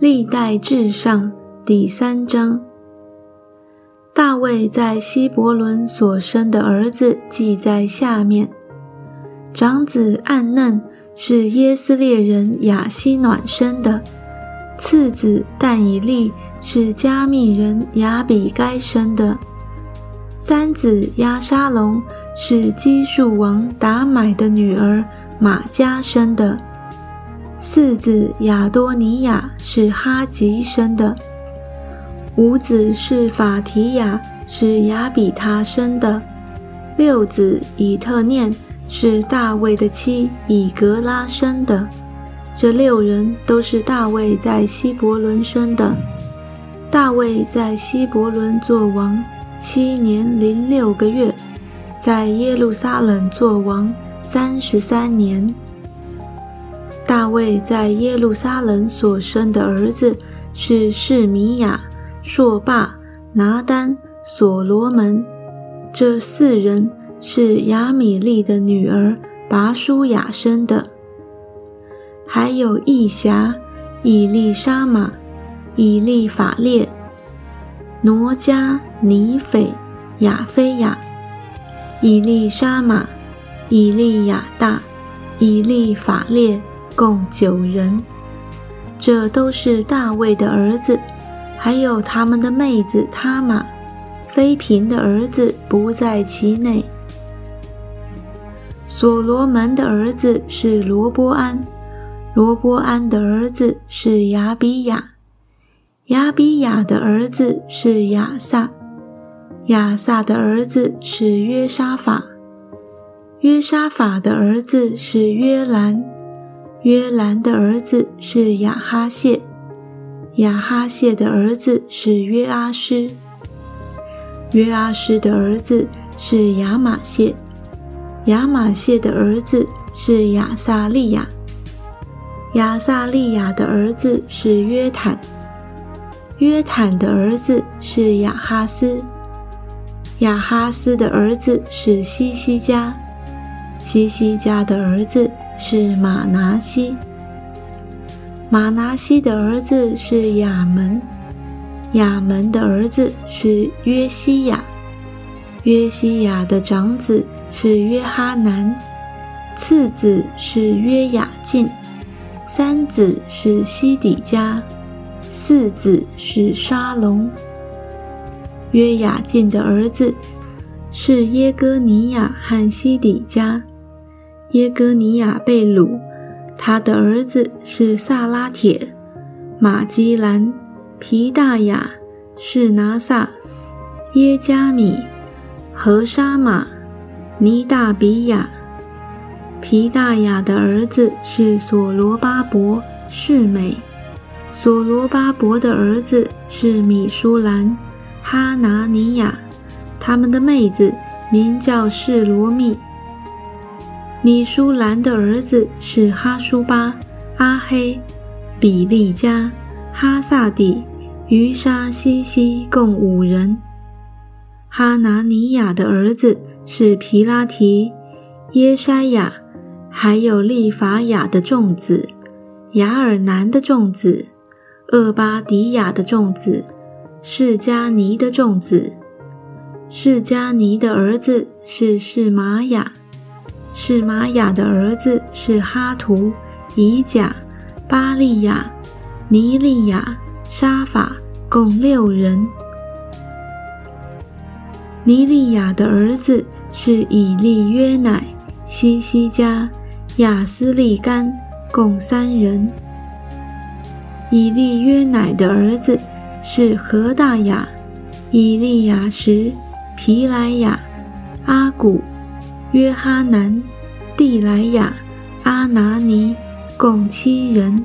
历代至上第三章。大卫在希伯伦所生的儿子记在下面：长子暗嫩是耶斯列人亚希暖生的，次子但以利是加密人雅比该生的，三子亚沙龙是基述王达买的女儿玛加生的，四子亚多尼亚是哈吉生的。五子是法提亚，是亚比他生的；六子以特念是大卫的妻以格拉生的。这六人都是大卫在希伯伦生的。大卫在希伯伦做王七年零六个月，在耶路撒冷做王三十三年。大卫在耶路撒冷所生的儿子是示米亚。朔霸、拿丹、所罗门，这四人是亚米利的女儿拔舒雅生的。还有义侠、以利沙玛、以利法列、挪加、尼斐、亚菲亚、以利沙玛、以利亚大、以利法列，共九人。这都是大卫的儿子。还有他们的妹子他玛，妃嫔的儿子不在其内。所罗门的儿子是罗波安，罗波安的儿子是亚比亚，亚比亚的儿子是亚萨，亚萨的儿子是约沙法，约沙法的儿子是约兰，约兰的儿子是亚哈谢。亚哈谢的儿子是约阿施，约阿施的儿子是亚玛谢，亚玛谢的儿子是亚撒利亚，亚撒利亚的儿子是约坦，约坦的儿子是亚哈斯，亚哈斯的儿子是西西家，西西家的儿子是马拿西。马拿西的儿子是亚门，亚门的儿子是约西亚，约西亚的长子是约哈南，次子是约雅敬，三子是西底家，四子是沙龙。约雅敬的儿子是耶哥尼亚和西底家，耶哥尼亚被掳。他的儿子是萨拉铁、马基兰、皮大雅、士拿撒、耶加米、何沙玛、尼大比亚。皮大雅的儿子是索罗巴伯、世美。索罗巴伯的儿子是米舒兰、哈拿尼亚。他们的妹子名叫示罗密。米舒兰的儿子是哈舒巴、阿黑、比利加、哈萨底、于沙西西，共五人。哈拿尼亚的儿子是皮拉提、耶筛亚，还有利法亚的众子、雅尔南的众子、厄巴迪亚的众子、释迦尼的众子。释迦尼的儿子是释玛雅。是玛雅的儿子是哈图、以甲、巴利亚、尼利亚、沙法，共六人。尼利亚的儿子是以利约乃、西西加、亚斯利干，共三人。以利约乃的儿子是何大雅、以利亚什、皮莱亚、阿古。约哈南、蒂莱亚、阿拿尼，共七人。